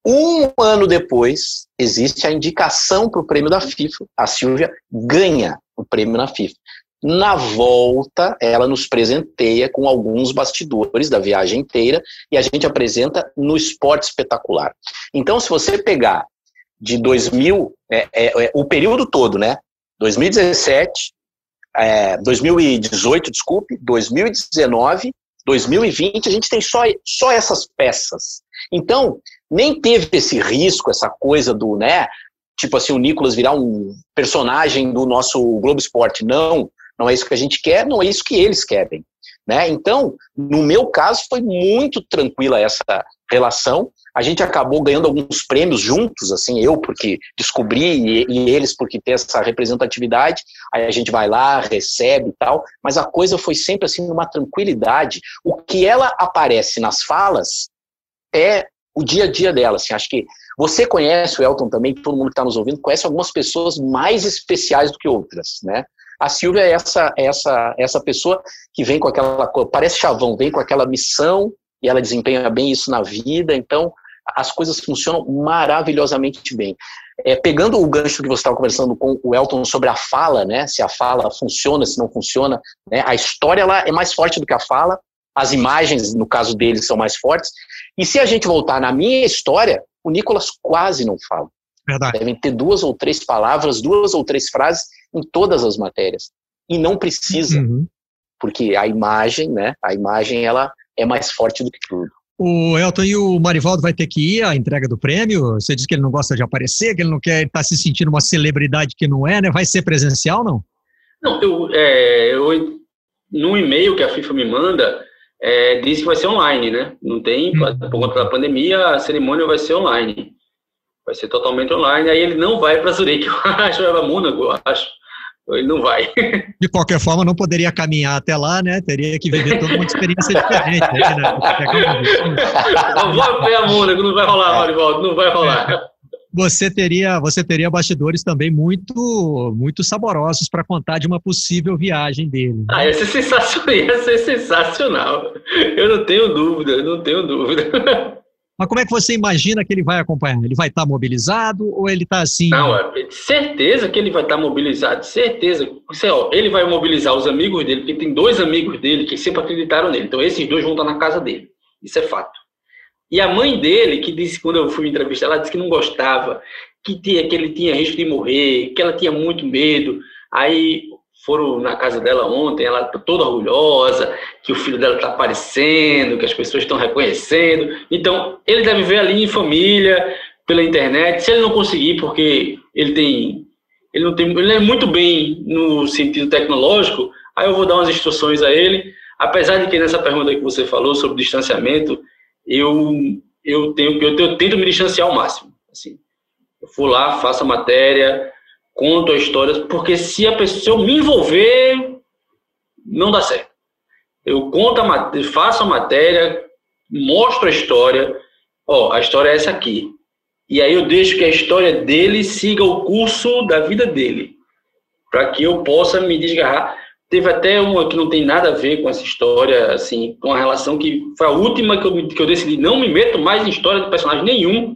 Um ano depois, existe a indicação para o prêmio da FIFA. A Silvia ganha o prêmio na FIFA. Na volta, ela nos presenteia com alguns bastidores da viagem inteira e a gente apresenta no Esporte Espetacular. Então, se você pegar de 2000, é, é, é, o período todo, né? 2017, é, 2018, desculpe, 2019, 2020, a gente tem só, só essas peças. Então, nem teve esse risco, essa coisa do, né? Tipo assim, o Nicolas virar um personagem do nosso Globo Esporte. Não, não é isso que a gente quer, não é isso que eles querem. Né? Então, no meu caso, foi muito tranquila essa relação. A gente acabou ganhando alguns prêmios juntos, assim, eu porque descobri e, e, eles porque tem essa representatividade. Aí a gente vai lá, recebe e tal, mas a coisa foi sempre assim numa tranquilidade. O que ela aparece nas falas é o dia a dia dela. Assim, acho que você conhece o Elton também, todo mundo que está nos ouvindo conhece algumas pessoas mais especiais do que outras, né? A Silvia é essa, essa, essa pessoa que vem com aquela, parece chavão, vem com aquela missão e ela desempenha bem isso na vida, então as coisas funcionam maravilhosamente bem. É, pegando o gancho que você estava conversando com o Elton sobre a fala, né, se a fala funciona, se não funciona, né, a história ela é mais forte do que a fala, as imagens, no caso dele, são mais fortes, e se a gente voltar na minha história, o Nicolas quase não fala. Verdade. Devem ter duas ou três palavras, duas ou três frases em todas as matérias. E não precisa, uhum. porque a imagem, né? A imagem ela é mais forte do que tudo. O Elton e o Marivaldo vai ter que ir à entrega do prêmio. Você disse que ele não gosta de aparecer, que ele não quer estar tá se sentindo uma celebridade que não é, né? Vai ser presencial, não? Não, eu, é, eu no e-mail que a FIFA me manda, é, diz que vai ser online, né? Não tem, hum. por conta da pandemia, a cerimônia vai ser online. Vai ser totalmente online. Aí ele não vai para Zurique, (laughs) eu acho, vai para Mônaco, eu acho. Ele não vai. De qualquer forma, não poderia caminhar até lá, né? Teria que viver toda uma experiência diferente. Né? Não vou a Mônaco, não vai rolar, Marivaldo, não vai rolar você teria, você teria bastidores também muito, muito saborosos para contar de uma possível viagem dele. Né? Ah, ia ser sensacional, ia ser sensacional. Eu não tenho dúvida, eu não tenho dúvida. Mas como é que você imagina que ele vai acompanhar? Ele vai estar tá mobilizado ou ele está assim? Não, é certeza que ele vai estar tá mobilizado, certeza. Você, ó, ele vai mobilizar os amigos dele, porque tem dois amigos dele que sempre acreditaram nele. Então esses dois vão estar na casa dele. Isso é fato. E a mãe dele, que disse, quando eu fui entrevistar, ela disse que não gostava, que, tinha, que ele tinha risco de morrer, que ela tinha muito medo. Aí foram na casa dela ontem, ela está toda orgulhosa, que o filho dela está aparecendo, que as pessoas estão reconhecendo. Então, ele deve ver ali em família, pela internet. Se ele não conseguir, porque ele tem. Ele não tem. Ele é muito bem no sentido tecnológico, aí eu vou dar umas instruções a ele. Apesar de que nessa pergunta que você falou sobre distanciamento, eu, eu, tenho, eu, eu tento me distanciar ao máximo. Assim. Eu vou lá, faço a matéria, conto a história, porque se, a pessoa, se eu me envolver, não dá certo. Eu conto a faço a matéria, mostro a história, ó, a história é essa aqui. E aí eu deixo que a história dele siga o curso da vida dele, para que eu possa me desgarrar. Teve até uma que não tem nada a ver com essa história, assim, com a relação que foi a última que eu, que eu decidi não me meto mais em história de personagem nenhum.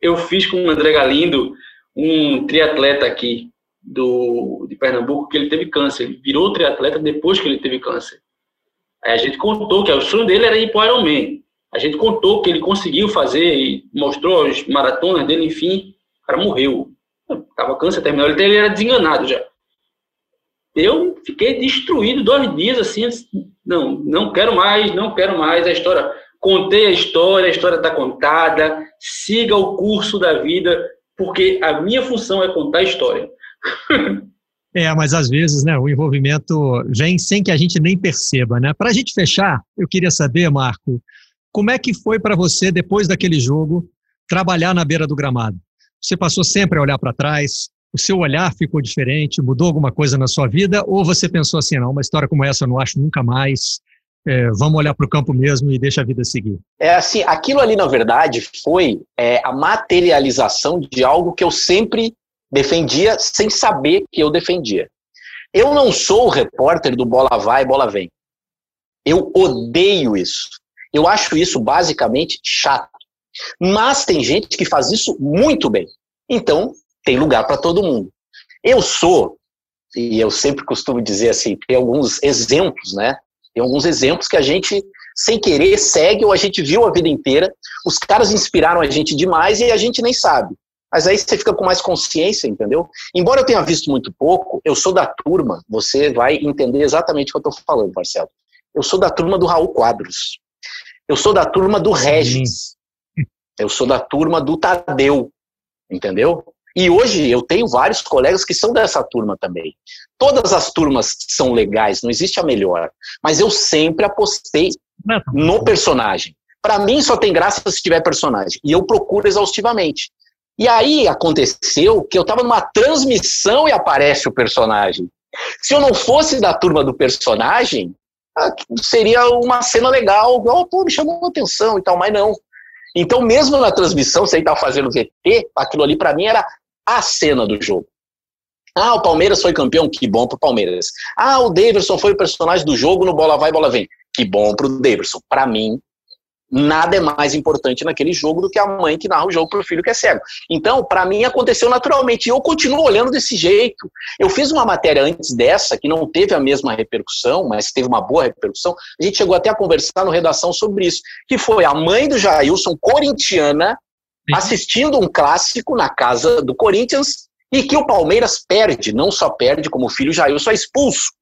Eu fiz com o André Galindo, um triatleta aqui do, de Pernambuco, que ele teve câncer. Ele virou triatleta depois que ele teve câncer. Aí a gente contou que o sonho dele era ir para o Ironman. A gente contou que ele conseguiu fazer e mostrou as maratonas dele, enfim, o cara morreu. Tava câncer terminal, ele era desenganado já. eu fiquei destruído dois dias assim. Não, não quero mais, não quero mais a história. Contei a história, a história está contada. Siga o curso da vida, porque a minha função é contar a história. É, mas às vezes, né, o envolvimento vem sem que a gente nem perceba, né? Para a gente fechar, eu queria saber, Marco, como é que foi para você depois daquele jogo trabalhar na beira do gramado? Você passou sempre a olhar para trás? O seu olhar ficou diferente? Mudou alguma coisa na sua vida? Ou você pensou assim, não, uma história como essa eu não acho nunca mais? É, vamos olhar para o campo mesmo e deixa a vida seguir. É assim, aquilo ali na verdade foi é, a materialização de algo que eu sempre defendia sem saber que eu defendia. Eu não sou o repórter do bola vai, bola vem. Eu odeio isso. Eu acho isso basicamente chato. Mas tem gente que faz isso muito bem. Então, tem lugar para todo mundo. Eu sou, e eu sempre costumo dizer assim, tem alguns exemplos, né? Tem alguns exemplos que a gente, sem querer, segue ou a gente viu a vida inteira. Os caras inspiraram a gente demais e a gente nem sabe. Mas aí você fica com mais consciência, entendeu? Embora eu tenha visto muito pouco, eu sou da turma, você vai entender exatamente o que eu estou falando, Marcelo. Eu sou da turma do Raul Quadros. Eu sou da turma do Regis. Eu sou da turma do Tadeu, entendeu? E hoje eu tenho vários colegas que são dessa turma também. Todas as turmas são legais, não existe a melhor. Mas eu sempre apostei no personagem. Para mim só tem graça se tiver personagem. E eu procuro exaustivamente. E aí aconteceu que eu estava numa transmissão e aparece o personagem. Se eu não fosse da turma do personagem, ah, seria uma cena legal, igual, pô, me chamou atenção e tal, mas não. Então, mesmo na transmissão, você estava fazendo VT, aquilo ali para mim era a cena do jogo. Ah, o Palmeiras foi campeão, que bom pro Palmeiras. Ah, o Davidson foi o personagem do jogo no Bola Vai, Bola Vem. Que bom pro Davidson. Para mim, nada é mais importante naquele jogo do que a mãe que narra o jogo para o filho que é cego. Então, para mim, aconteceu naturalmente. E eu continuo olhando desse jeito. Eu fiz uma matéria antes dessa, que não teve a mesma repercussão, mas teve uma boa repercussão. A gente chegou até a conversar no redação sobre isso, que foi a mãe do Jailson, corintiana, assistindo um clássico na casa do Corinthians e que o Palmeiras perde, não só perde, como o filho Jailson é expulso.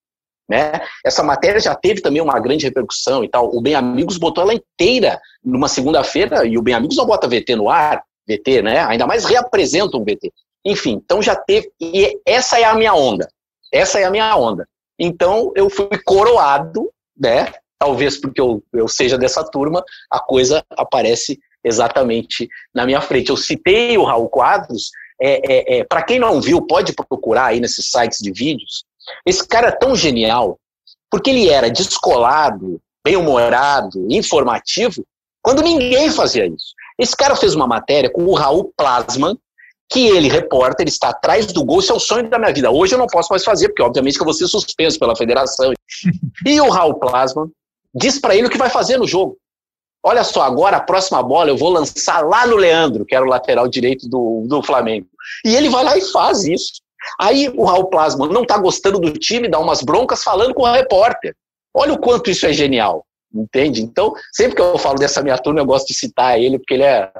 Né? Essa matéria já teve também uma grande repercussão e tal. O Bem Amigos botou ela inteira numa segunda-feira e o Bem Amigos não bota VT no ar, VT, né? Ainda mais reapresenta um VT. Enfim, então já teve. E essa é a minha onda. Essa é a minha onda. Então eu fui coroado, né? Talvez porque eu, eu seja dessa turma, a coisa aparece exatamente na minha frente. Eu citei o Raul Quadros. É, é, é Para quem não viu, pode procurar aí nesses sites de vídeos. Esse cara é tão genial, porque ele era descolado, bem-humorado, informativo, quando ninguém fazia isso. Esse cara fez uma matéria com o Raul Plasman, que ele, repórter, está atrás do gol, isso é o sonho da minha vida. Hoje eu não posso mais fazer, porque obviamente que eu vou ser suspenso pela federação. (laughs) e o Raul Plasman diz para ele o que vai fazer no jogo. Olha só, agora a próxima bola eu vou lançar lá no Leandro, que era o lateral direito do, do Flamengo. E ele vai lá e faz isso. Aí o Raul Plasma não está gostando do time, dá umas broncas falando com o repórter. Olha o quanto isso é genial, entende? Então, sempre que eu falo dessa minha turma, eu gosto de citar ele, porque ele é,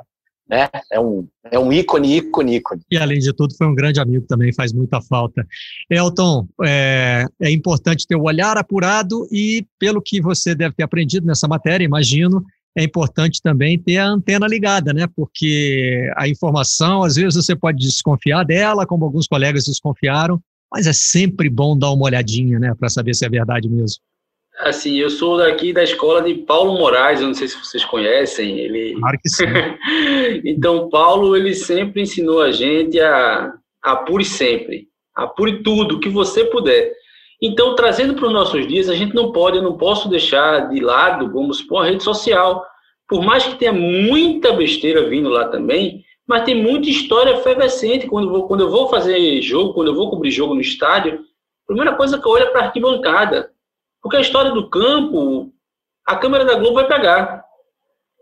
né, é, um, é um ícone, ícone, ícone. E além de tudo, foi um grande amigo também, faz muita falta. Elton, é, é importante ter o olhar apurado e, pelo que você deve ter aprendido nessa matéria, imagino, é importante também ter a antena ligada, né? Porque a informação, às vezes você pode desconfiar dela, como alguns colegas desconfiaram, mas é sempre bom dar uma olhadinha, né, para saber se é verdade mesmo. Assim, eu sou daqui da escola de Paulo Moraes, eu não sei se vocês conhecem, ele. Claro que sim. (laughs) então, Paulo, ele sempre ensinou a gente a apure sempre, apure tudo que você puder. Então, trazendo para os nossos dias, a gente não pode, eu não posso deixar de lado, vamos supor, a rede social. Por mais que tenha muita besteira vindo lá também, mas tem muita história efervescente. Quando quando eu vou fazer jogo, quando eu vou cobrir jogo no estádio, a primeira coisa que eu olho é para a arquibancada. Porque a história do campo, a câmera da Globo vai pegar.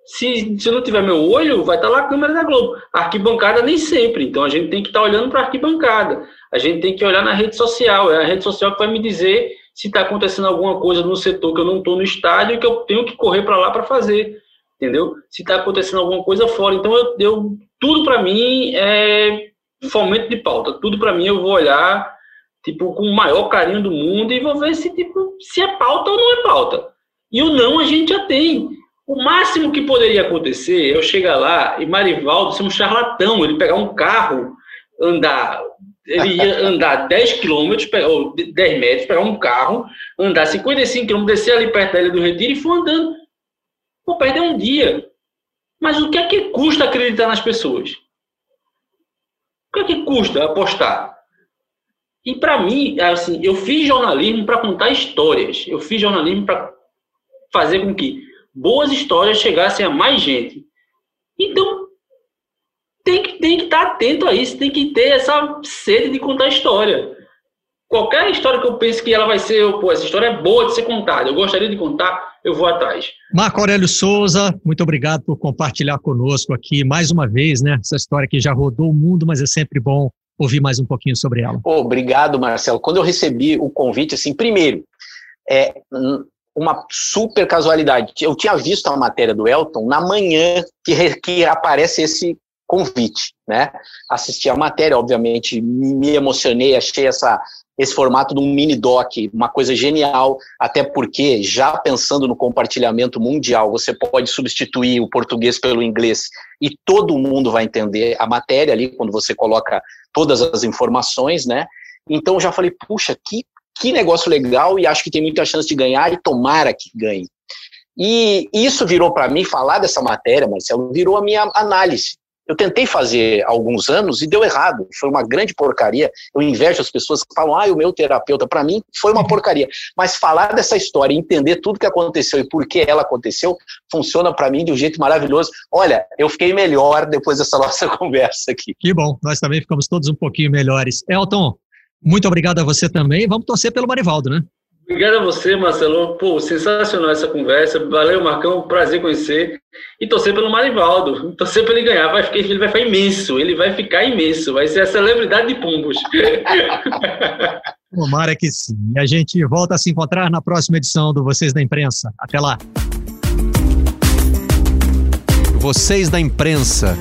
Se, se não tiver meu olho, vai estar tá lá a câmera da Globo. Arquibancada nem sempre, então a gente tem que estar tá olhando para a arquibancada. A gente tem que olhar na rede social. É a rede social que vai me dizer se está acontecendo alguma coisa no setor que eu não estou no estádio e que eu tenho que correr para lá para fazer. Entendeu? Se está acontecendo alguma coisa fora. Então, eu, eu tudo para mim é fomento de pauta. Tudo para mim eu vou olhar tipo, com o maior carinho do mundo e vou ver se, tipo, se é pauta ou não é pauta. E o não a gente já tem. O máximo que poderia acontecer é eu chegar lá e Marivaldo ser um charlatão, ele pegar um carro, andar, ele ia (laughs) andar 10 quilômetros, ou 10 metros, pegar um carro, andar 55 quilômetros, descer ali perto da Ilha do Retiro e for andando. Vou perder um dia. Mas o que é que custa acreditar nas pessoas? O que é que custa apostar? E para mim, assim, eu fiz jornalismo para contar histórias. Eu fiz jornalismo para fazer com que boas histórias chegassem a mais gente. Então, tem que, tem que estar atento a isso, tem que ter essa sede de contar história. Qualquer história que eu pense que ela vai ser, pô, essa história é boa de ser contada, eu gostaria de contar, eu vou atrás. Marco Aurélio Souza, muito obrigado por compartilhar conosco aqui mais uma vez, né? Essa história que já rodou o mundo, mas é sempre bom ouvir mais um pouquinho sobre ela. obrigado, Marcelo. Quando eu recebi o convite, assim, primeiro, é uma super casualidade. Eu tinha visto a matéria do Elton na manhã que, que aparece esse convite, né? Assisti a matéria, obviamente, me emocionei, achei essa esse formato de um mini doc, uma coisa genial, até porque já pensando no compartilhamento mundial, você pode substituir o português pelo inglês e todo mundo vai entender a matéria ali quando você coloca todas as informações, né? Então já falei, puxa, que que negócio legal e acho que tem muita chance de ganhar e tomara que ganhe. E isso virou para mim falar dessa matéria, Marcelo, virou a minha análise. Eu tentei fazer há alguns anos e deu errado. Foi uma grande porcaria. Eu invejo as pessoas que falam, ah, o meu terapeuta, para mim, foi uma porcaria. Mas falar dessa história, entender tudo que aconteceu e por que ela aconteceu, funciona para mim de um jeito maravilhoso. Olha, eu fiquei melhor depois dessa (laughs) nossa conversa aqui. Que bom, nós também ficamos todos um pouquinho melhores. Elton, muito obrigado a você também. Vamos torcer pelo Marivaldo, né? Obrigado a você, Marcelo. Pô, sensacional essa conversa. Valeu, Marcão. Prazer conhecer. E torcer pelo Marivaldo. Torcer para ele ganhar. Vai ficar, ele vai ficar imenso. Ele vai ficar imenso. Vai ser a celebridade de Pumbos. (laughs) Tomara que sim. E a gente volta a se encontrar na próxima edição do Vocês da Imprensa. Até lá. Vocês da Imprensa.